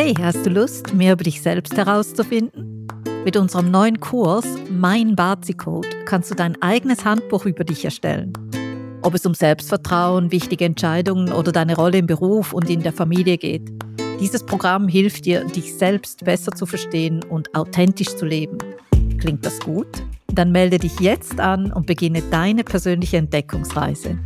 Hey, hast du Lust, mehr über dich selbst herauszufinden? Mit unserem neuen Kurs Mein Bazi-Code kannst du dein eigenes Handbuch über dich erstellen. Ob es um Selbstvertrauen, wichtige Entscheidungen oder deine Rolle im Beruf und in der Familie geht. Dieses Programm hilft dir, dich selbst besser zu verstehen und authentisch zu leben. Klingt das gut? Dann melde dich jetzt an und beginne deine persönliche Entdeckungsreise.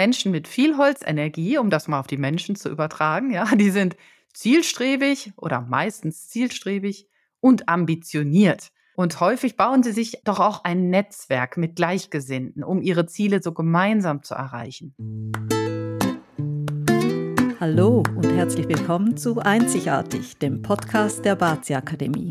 Menschen mit viel Holzenergie, um das mal auf die Menschen zu übertragen, ja, die sind zielstrebig oder meistens zielstrebig und ambitioniert. Und häufig bauen sie sich doch auch ein Netzwerk mit Gleichgesinnten, um ihre Ziele so gemeinsam zu erreichen. Hallo und herzlich willkommen zu Einzigartig, dem Podcast der Bazi Akademie.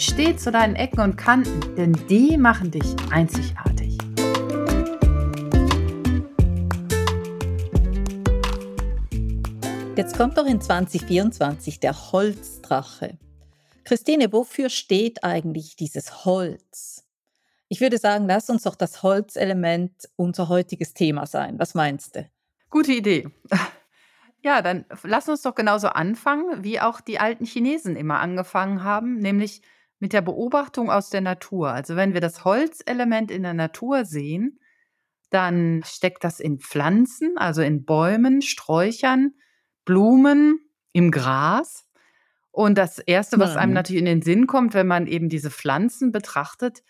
Steh zu deinen Ecken und Kanten, denn die machen dich einzigartig. Jetzt kommt doch in 2024 der Holzdrache. Christine, wofür steht eigentlich dieses Holz? Ich würde sagen, lass uns doch das Holzelement unser heutiges Thema sein. Was meinst du? Gute Idee. Ja, dann lass uns doch genauso anfangen, wie auch die alten Chinesen immer angefangen haben, nämlich mit der Beobachtung aus der Natur. Also wenn wir das Holzelement in der Natur sehen, dann steckt das in Pflanzen, also in Bäumen, Sträuchern, Blumen, im Gras. Und das Erste, was einem natürlich in den Sinn kommt, wenn man eben diese Pflanzen betrachtet,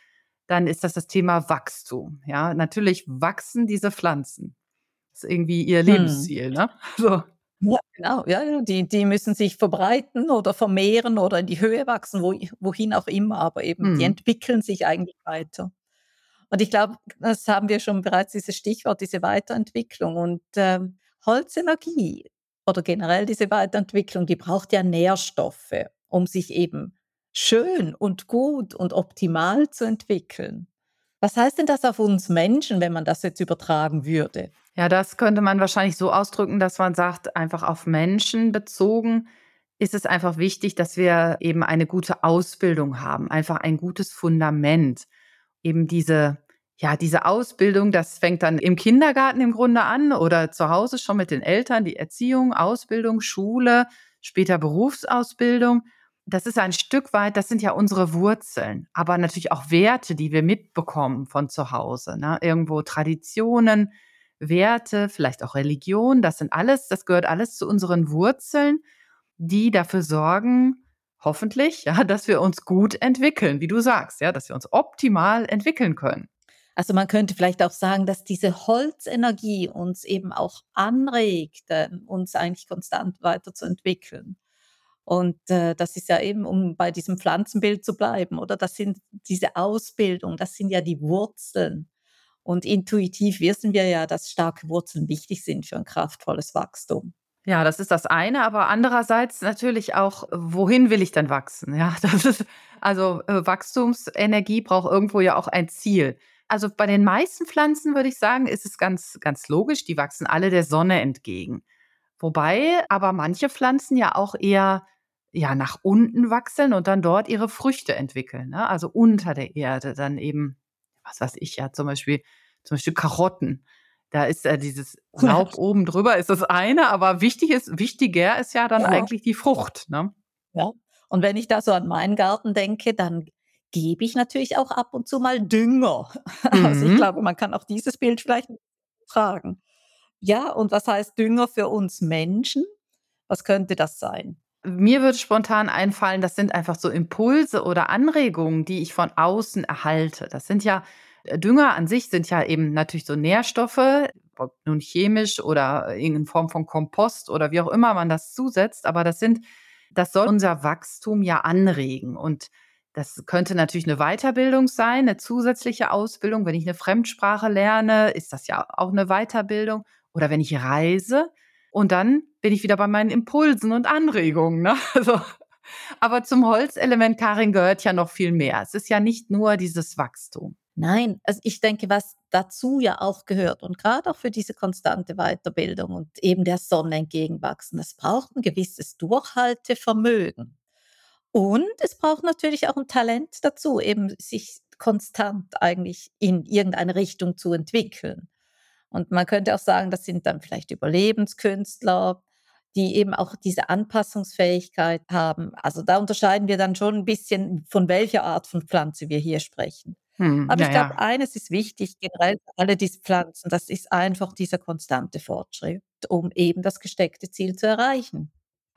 dann ist das das Thema Wachstum. Ja, natürlich wachsen diese Pflanzen. Das ist irgendwie ihr hm. Lebensziel, ne? So. Ja, genau. Ja, ja. Die, die müssen sich verbreiten oder vermehren oder in die Höhe wachsen, wo, wohin auch immer, aber eben, die mhm. entwickeln sich eigentlich weiter. Und ich glaube, das haben wir schon bereits, dieses Stichwort, diese Weiterentwicklung. Und ähm, Holzenergie oder generell diese Weiterentwicklung, die braucht ja Nährstoffe, um sich eben schön und gut und optimal zu entwickeln. Was heißt denn das auf uns Menschen, wenn man das jetzt übertragen würde? Ja, das könnte man wahrscheinlich so ausdrücken, dass man sagt, einfach auf Menschen bezogen ist es einfach wichtig, dass wir eben eine gute Ausbildung haben, einfach ein gutes Fundament. Eben diese, ja, diese Ausbildung, das fängt dann im Kindergarten im Grunde an oder zu Hause schon mit den Eltern, die Erziehung, Ausbildung, Schule, später Berufsausbildung das ist ein Stück weit, das sind ja unsere Wurzeln, aber natürlich auch Werte, die wir mitbekommen von zu Hause. Ne? Irgendwo Traditionen, Werte, vielleicht auch Religion, das sind alles, das gehört alles zu unseren Wurzeln, die dafür sorgen, hoffentlich, ja, dass wir uns gut entwickeln, wie du sagst, ja, dass wir uns optimal entwickeln können. Also man könnte vielleicht auch sagen, dass diese Holzenergie uns eben auch anregt, uns eigentlich konstant weiterzuentwickeln. Und äh, das ist ja eben, um bei diesem Pflanzenbild zu bleiben, oder? Das sind diese Ausbildung, das sind ja die Wurzeln. Und intuitiv wissen wir ja, dass starke Wurzeln wichtig sind für ein kraftvolles Wachstum. Ja, das ist das eine, aber andererseits natürlich auch, wohin will ich denn wachsen? Ja, das ist also äh, Wachstumsenergie braucht irgendwo ja auch ein Ziel. Also bei den meisten Pflanzen würde ich sagen, ist es ganz ganz logisch, die wachsen alle der Sonne entgegen. Wobei aber manche Pflanzen ja auch eher ja, nach unten wachsen und dann dort ihre Früchte entwickeln. Ne? Also unter der Erde dann eben, was weiß ich ja, zum Beispiel, zum Beispiel Karotten. Da ist ja dieses Laub ja. oben drüber, ist das eine, aber wichtig ist, wichtiger ist ja dann ja. eigentlich die Frucht. Ne? Ja. Und wenn ich da so an meinen Garten denke, dann gebe ich natürlich auch ab und zu mal Dünger. Mhm. Also ich mhm. glaube, man kann auch dieses Bild vielleicht tragen. Ja, und was heißt Dünger für uns Menschen? Was könnte das sein? Mir würde spontan einfallen, das sind einfach so Impulse oder Anregungen, die ich von außen erhalte. Das sind ja äh, Dünger an sich sind ja eben natürlich so Nährstoffe, ob nun chemisch oder in Form von Kompost oder wie auch immer man das zusetzt, aber das sind das soll unser Wachstum ja anregen und das könnte natürlich eine Weiterbildung sein, eine zusätzliche Ausbildung. Wenn ich eine Fremdsprache lerne, ist das ja auch eine Weiterbildung. Oder wenn ich reise. Und dann bin ich wieder bei meinen Impulsen und Anregungen. Ne? Also, aber zum Holzelement, Karin, gehört ja noch viel mehr. Es ist ja nicht nur dieses Wachstum. Nein, also ich denke, was dazu ja auch gehört und gerade auch für diese konstante Weiterbildung und eben der Sonne entgegenwachsen, das braucht ein gewisses Durchhaltevermögen. Und es braucht natürlich auch ein Talent dazu, eben sich konstant eigentlich in irgendeine Richtung zu entwickeln. Und man könnte auch sagen, das sind dann vielleicht Überlebenskünstler, die eben auch diese Anpassungsfähigkeit haben. Also da unterscheiden wir dann schon ein bisschen, von welcher Art von Pflanze wir hier sprechen. Hm, Aber ich glaube, ja. eines ist wichtig, generell für alle diese Pflanzen, das ist einfach dieser konstante Fortschritt, um eben das gesteckte Ziel zu erreichen.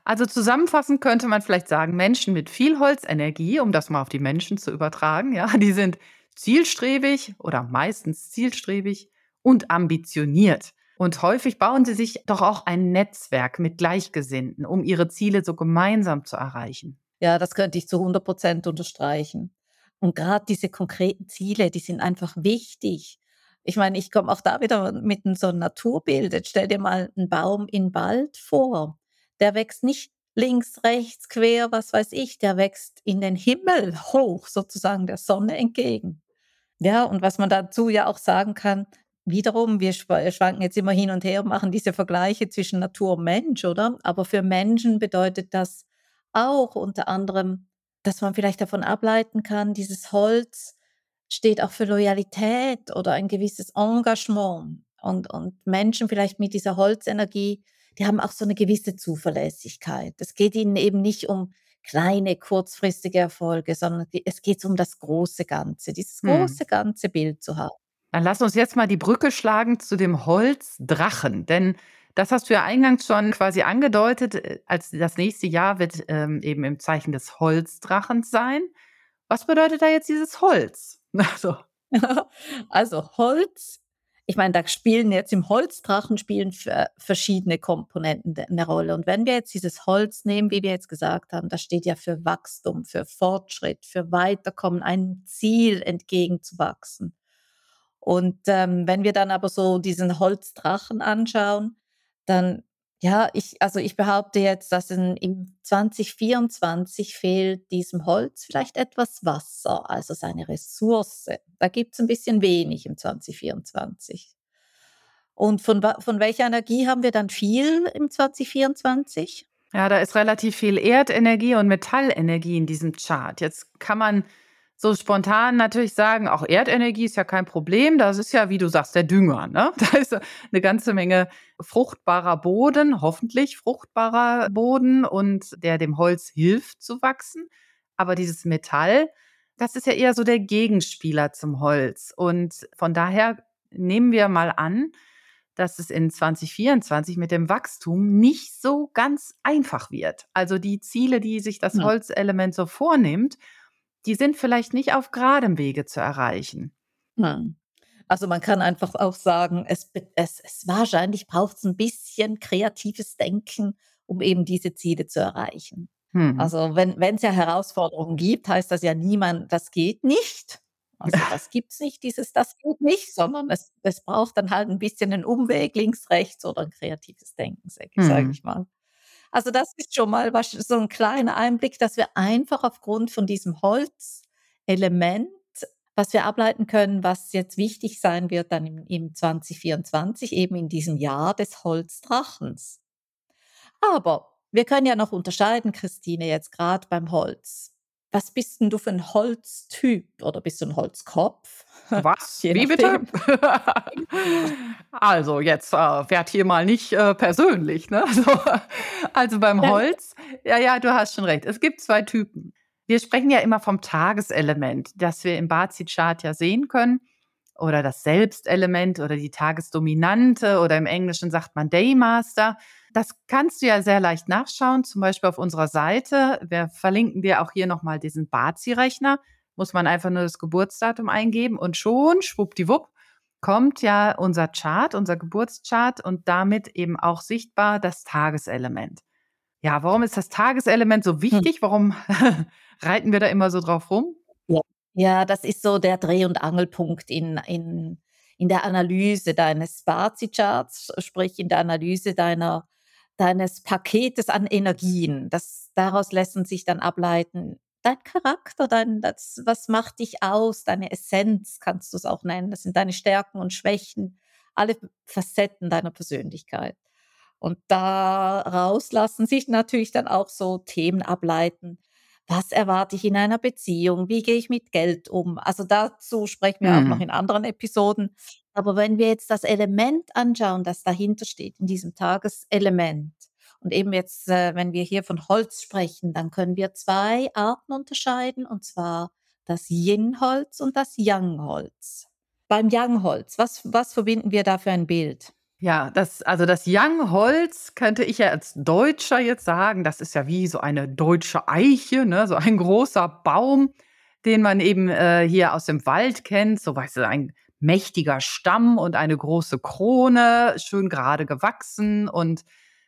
Also zusammenfassend könnte man vielleicht sagen, Menschen mit viel Holzenergie, um das mal auf die Menschen zu übertragen, ja, die sind zielstrebig oder meistens zielstrebig und ambitioniert. Und häufig bauen sie sich doch auch ein Netzwerk mit Gleichgesinnten, um ihre Ziele so gemeinsam zu erreichen. Ja, das könnte ich zu 100 Prozent unterstreichen. Und gerade diese konkreten Ziele, die sind einfach wichtig. Ich meine, ich komme auch da wieder mit so 'n Naturbild. Jetzt stell dir mal einen Baum in Wald vor. Der wächst nicht links, rechts, quer, was weiß ich, der wächst in den Himmel hoch sozusagen der Sonne entgegen. Ja, und was man dazu ja auch sagen kann, wiederum, wir schwa schwanken jetzt immer hin und her machen diese Vergleiche zwischen Natur und Mensch, oder? Aber für Menschen bedeutet das auch unter anderem, dass man vielleicht davon ableiten kann, dieses Holz steht auch für Loyalität oder ein gewisses Engagement. Und und Menschen vielleicht mit dieser Holzenergie, die haben auch so eine gewisse Zuverlässigkeit. Es geht ihnen eben nicht um kleine, kurzfristige Erfolge, sondern es geht um das große Ganze, dieses Hm. große ganze Bild zu haben. Dann lass uns jetzt mal die Brücke schlagen zu dem Holzdrachen, denn das hast du ja eingangs schon quasi angedeutet, äh, als das nächste Jahr wird, ähm, eben im Zeichen des Holzdrachens sein. Was bedeutet da jetzt dieses Holz? Also Also Holz ich meine, da spielen jetzt im Holzdrachen spielen ver verschiedene Komponenten de 'ne Rolle. Und wenn wir jetzt dieses Holz nehmen, wie wir jetzt gesagt haben, das steht ja für Wachstum, für Fortschritt, für Weiterkommen, einem Ziel entgegenzuwachsen. Und, ähm, wenn wir dann aber so diesen Holzdrachen anschauen, dann ja, ich also, ich behaupte jetzt, dass in im 2024 fehlt diesem Holz vielleicht etwas Wasser, also seine Ressource. Da gibt's 'n bisschen wenig im 2024. Und von von welcher Energie haben wir dann viel im 2024? Ja, da ist relativ viel Erdenergie und Metallenergie in diesem Chart. Jetzt kann man so spontan natürlich sagen, auch Erdenergie ist ja kein Problem. Das ist ja, wie du sagst, der Dünger. Ne? Da ist eine ganze Menge fruchtbarer Boden, hoffentlich fruchtbarer Boden und der dem Holz hilft zu wachsen. Aber dieses Metall, das ist ja eher so der Gegenspieler zum Holz. Und von daher nehmen wir mal an, dass es in 2024 mit dem Wachstum nicht so ganz einfach wird. Also die Ziele, die sich das. Holzelement so vornimmt, die sind vielleicht nicht auf geradem Wege zu erreichen. Hm. Also, man kann einfach auch sagen, es es es wahrscheinlich braucht's 'n bisschen kreatives Denken, um eben diese Ziele zu erreichen. Mhm. Also, wenn wenn's ja Herausforderungen gibt, heißt das ja niemand das geht nicht. Also, das gibt's nicht, dieses „das geht nicht“, sondern es es braucht dann halt 'n bisschen 'nen Umweg links, rechts oder 'n kreatives Denken, sage Mhm. ich mal. Also, das ist schon mal wahrsch so 'n kleiner Einblick, dass wir einfach aufgrund von diesem Holzelement was wir ableiten können, was jetzt wichtig sein wird dann im im 2024, eben in diesem Jahr des Holzdrachens. Aber wir können ja noch unterscheiden, Christine, jetzt grad beim Holz. Was bist 'n du für 'n Holztyp oder bist du 'n Holzkopf? Was? Wie bitte? Also, jetzt, äh, werd hier mal nicht, äh, persönlich, ne? Also also, beim Holz ja, ja, du hast schon recht. Es gibt 2 Typen. Wir sprechen ja immer vom Tageselement, das wir im Bazi-Chart ja sehen können oder das Selbstelement oder die Tagesdominante oder im Englischen sagt man Daymaster. Das kannst du ja sehr leicht nachschauen, zum Beispiel auf unserer Seite. Wir verlinken dir auch hier noch mal diesen Bazi-Rechner. Muss man einfach nur das Geburtsdatum eingeben und schon, schwuppdiwupp, kommt ja unser Chart, unser Geburtschart und damit eben auch sichtbar das Tageselement. Ja, warum ist das Tageselement so Hm. wichtig? Warum reiten wir da immer so drauf rum? Ja. Ja, das ist so der Dreh und Angelpunkt in in in der Analyse deines Bazi-Charts, sprich in der Analyse deiner deines Paketes an Energien. Das, daraus lassen sich dann ableiten, dein Charakter, dein, das, was macht dich aus, deine Essenz kannst du es auch nennen. Das sind deine Stärken und Schwächen, alle Facetten deiner Persönlichkeit. Und daraus lassen sich natürlich dann auch so Themen ableiten. Was erwarte ich in einer Beziehung? Wie gehe ich mit Geld um? Also dazu sprechen wir auch noch Mhm. in anderen Episoden. Aber wenn wir jetzt das Element anschauen, das dahinter steht, in diesem Tageselement, und eben jetzt, äh, wenn wir hier von Holz sprechen, dann können wir zwei Arten unterscheiden, und zwar das Yin-Holz und das Yang-Holz. Beim Yang-Holz, was, was verbinden wir da für ein Bild? Ja, das also das Young-Holz könnte ich ja als Deutscher jetzt sagen, das ist ja wie so eine deutsche Eiche, ne, so ein großer Baum, den man eben, äh, hier aus dem Wald kennt, so weißt du, ein mächtiger Stamm und eine große Krone, schön gerade gewachsen und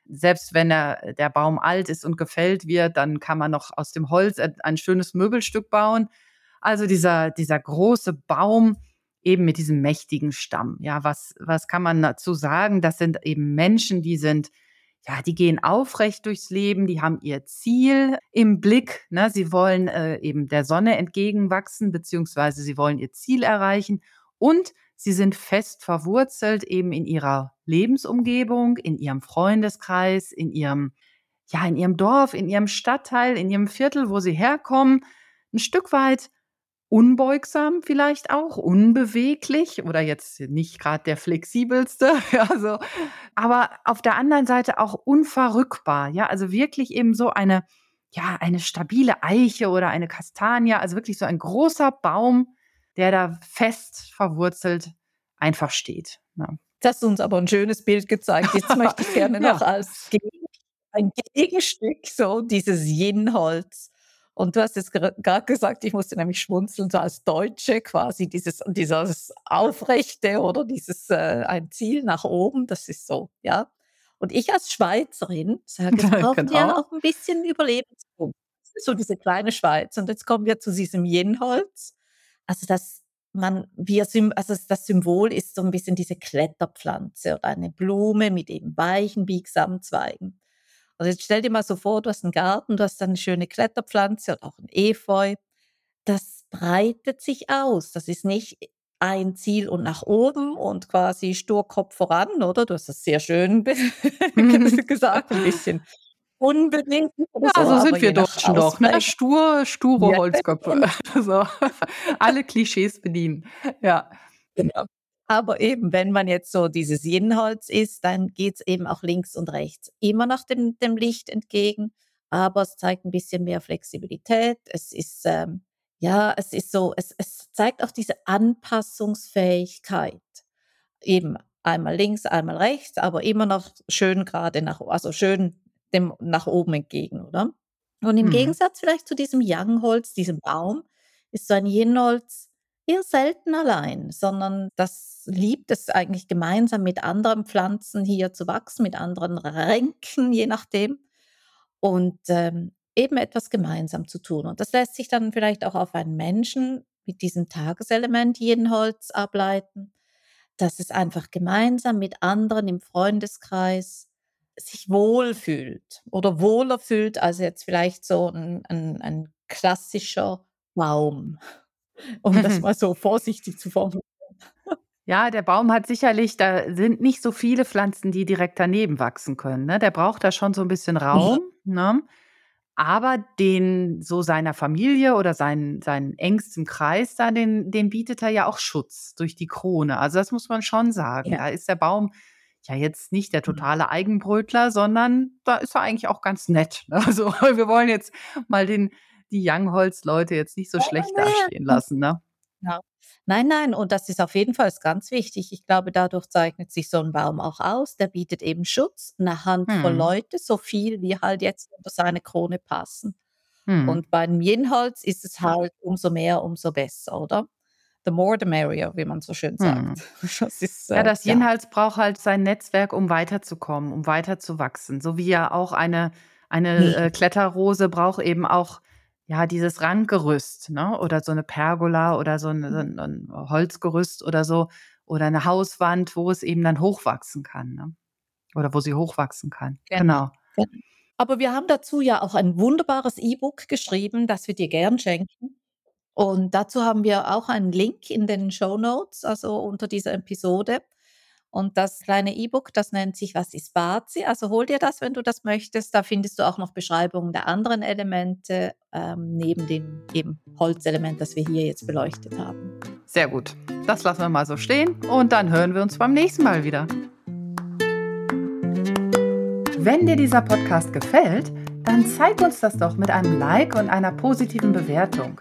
selbst wenn der der Baum alt ist und gefällt wird, dann kann man noch aus dem Holz ein schönes Möbelstück bauen. Also dieser dieser große Baum eben mit diesem mächtigen Stamm. Ja, was was kann man dazu sagen? Das sind eben Menschen, die sind ja, die gehen aufrecht durchs Leben, die haben ihr Ziel im Blick, ne? Sie wollen, äh, eben der Sonne entgegenwachsen, beziehungsweise sie wollen ihr Ziel erreichen und sie sind fest verwurzelt eben in ihrer Lebensumgebung, in ihrem Freundeskreis, in ihrem ja, in ihrem Dorf, in ihrem Stadtteil, in ihrem Viertel, wo sie herkommen. Ein Stück weit unbeugsam vielleicht auch, unbeweglich oder jetzt nicht gerade der flexibelste, ja, so. Aber auf der anderen Seite auch unverrückbar, ja, also wirklich eben so eine ja, eine stabile Eiche oder eine Kastanie, also wirklich so ein großer Baum, der da fest verwurzelt einfach steht, ne? Das hast uns aber ein schönes Bild gezeigt. Jetzt möchte ich gerne noch Ja. als Gegen ein Gegenstück so dieses Yin-Holz. Und du hast jetzt gerade gesagt, ich musste nämlich schmunzeln, so als Deutsche quasi dieses dieses Aufrechte oder dieses, äh, ein Ziel nach oben, das ist so, ja. Und ich als Schweizerin sage, es braucht ja Genau. auch ein bisschen ist so diese kleine Schweiz. Und jetzt kommen wir zu diesem Yin-Holz. Also, das man wir also, das Symbol ist so ein bisschen diese Kletterpflanze oder eine Blume mit eben weichen, biegsamen Zweigen. Also, jetzt stell dir mal so vor, du hast einen Garten, du hast da 'ne schöne Kletterpflanze oder auch 'n Efeu. Das breitet sich aus. Das ist nicht ein Ziel und nach oben und quasi stur Kopf voran, oder? Du hast das sehr schön gesagt, 'n bisschen unbedingt Ja, so, so sind wir Deutschen doch, ne? Stur sture ja, Holzköpfe. So, alle Klischees bedienen. Ja. Genau. Aber eben, wenn man jetzt so dieses Yin-Holz ist, dann geht's eben auch links und rechts immer noch dem dem Licht entgegen, aber es zeigt 'n bisschen mehr Flexibilität. Es ist, ähm ja, es ist so es es zeigt auch diese Anpassungsfähigkeit. Eben einmal links, einmal rechts, aber immer noch schön grade nach also schön dem nach oben entgegen, oder? Und im Mhm. Gegensatz vielleicht zu diesem Yang-Holz, diesem Baum, ist so ein Yin-Holz eher selten allein, sondern das liebt es eigentlich gemeinsam mit anderen Pflanzen hier zu wachsen, mit anderen Ranken, je nachdem und, ähm, eben etwas gemeinsam zu tun. Und das lässt sich dann vielleicht auch auf einen Menschen mit diesem Tageselement Yin-Holz ableiten, dass es einfach gemeinsam mit anderen im Freundeskreis sich wohlfühlt oder wohler fühlt als jetzt vielleicht so 'n 'n ein klassischer Baum, um das mal so vorsichtig zu formulieren. Ja, der Baum hat sicherlich da sind nicht so viele Pflanzen, die direkt daneben wachsen können, ne? Der braucht da schon so 'n bisschen Mhm. Raum, ne? Aber den so seiner Familie oder seinen seinen engstem Kreis da, den den bietet er ja auch Schutz durch die Krone. Also, das muss man schon sagen. Ja. Da ist der Baum ja jetzt nicht der Mhm. totale Eigenbrötler, sondern da ist er eigentlich auch ganz nett, ne? Also, wir wollen jetzt mal den die Young-Holz-Leute jetzt nicht so schlecht dastehen lassen, ne? Ja. Nein, nein, und das ist auf jeden Fall ganz wichtig. Ich glaube, dadurch zeichnet sich so 'n Baum auch aus. Der bietet eben Schutz, 'ne Handvoll Mhm. Leute, so viel wie halt jetzt unter seine Krone passen. Mhm. Und beim Yin-Holz ist es halt umso mehr, umso besser, oder? The more the merrier, wie man so schön sagt. Mhm. Das ist, Ja, äh, das ja. Yin-Holz braucht halt sein Netzwerk, um weiterzukommen, um weiterzuwachsen. So wie ja auch eine eine, äh. Kletterrose braucht eben auch, ja, dieses Randgerüst, ne? Oder so 'ne Pergola oder so 'n so 'n 'n Holzgerüst oder so oder 'ne Hauswand, wo es eben dann hochwachsen kann, ne? oder wo sie hochwachsen kann. Genau. genau. Aber wir haben dazu ja auch ein wunderbares E-Book geschrieben, das wir dir gern schenken. Und dazu haben wir auch einen Link in den Show Notes, also unter dieser Episode. Und das kleine E-Book, das nennt sich Was ist Bazi? Also hol dir das, wenn du das möchtest. Da findest du auch noch Beschreibungen der anderen Elemente ähm, neben dem eben Holzelement, das wir hier jetzt beleuchtet haben. Sehr gut. Das lassen wir mal so stehen und dann hören wir uns beim nächsten Mal wieder. Wenn dir dieser Podcast gefällt, dann zeig uns das doch mit einem Like und einer positiven Bewertung.